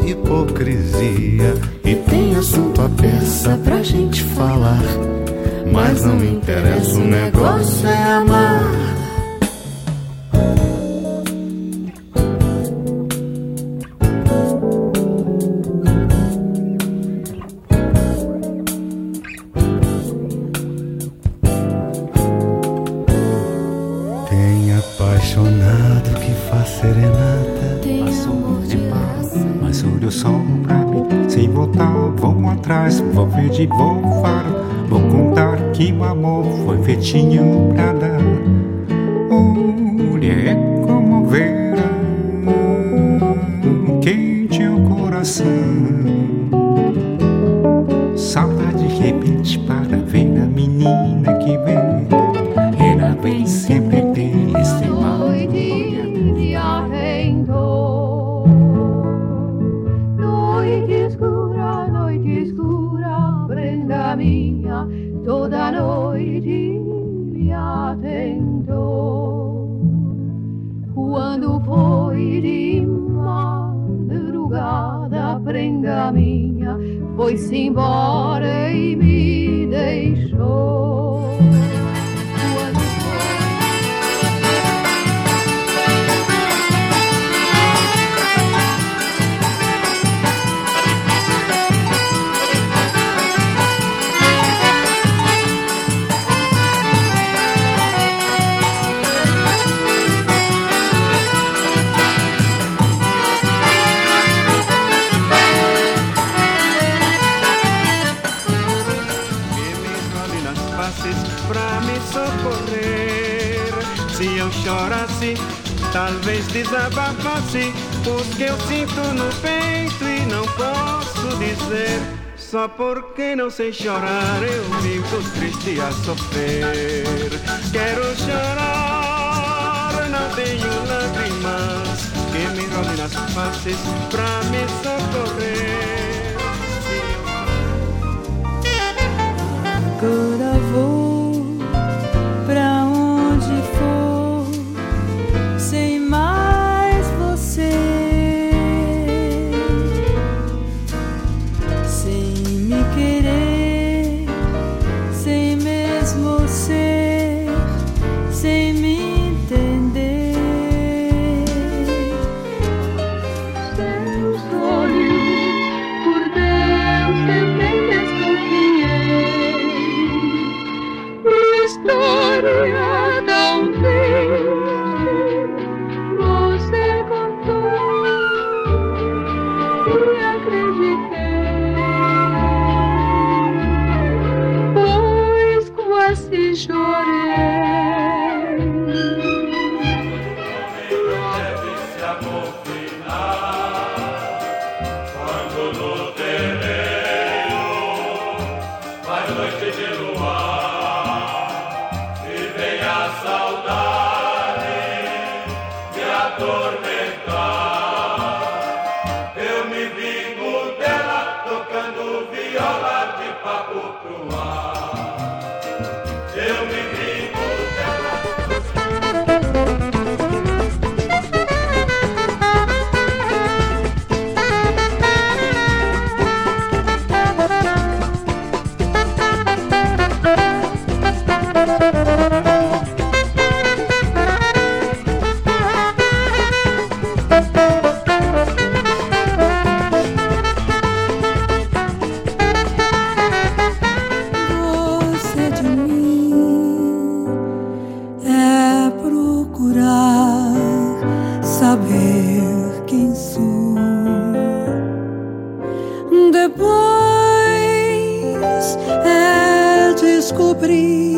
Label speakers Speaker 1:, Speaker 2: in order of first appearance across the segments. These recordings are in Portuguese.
Speaker 1: hipocrisia. E tem assunto a peça pra gente falar. Mas não me interessa, o negócio é amar.
Speaker 2: Verde vou faro, vou contar que o amor foi feitinho pra dar. Olha, é como verão, quente o coração. Saudade de repente para ver a menina que vem. Ela vem sempre desse
Speaker 3: toda noite me atentou. Quando foi de madrugada, prenda minha, foi-se embora e me
Speaker 4: talvez desabafasse o que eu sinto no peito e não posso dizer. Só porque não sei chorar eu vivo triste a sofrer. Quero chorar, não tenho lágrimas que me rolem nas faces pra me socorrer.
Speaker 5: você sem me entender. Seus olhos, por Deus, também desconfiei. História talvez. atormentar. Eu me vingo dela tocando viola de papo pro ar. Descobrir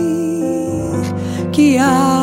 Speaker 5: que partir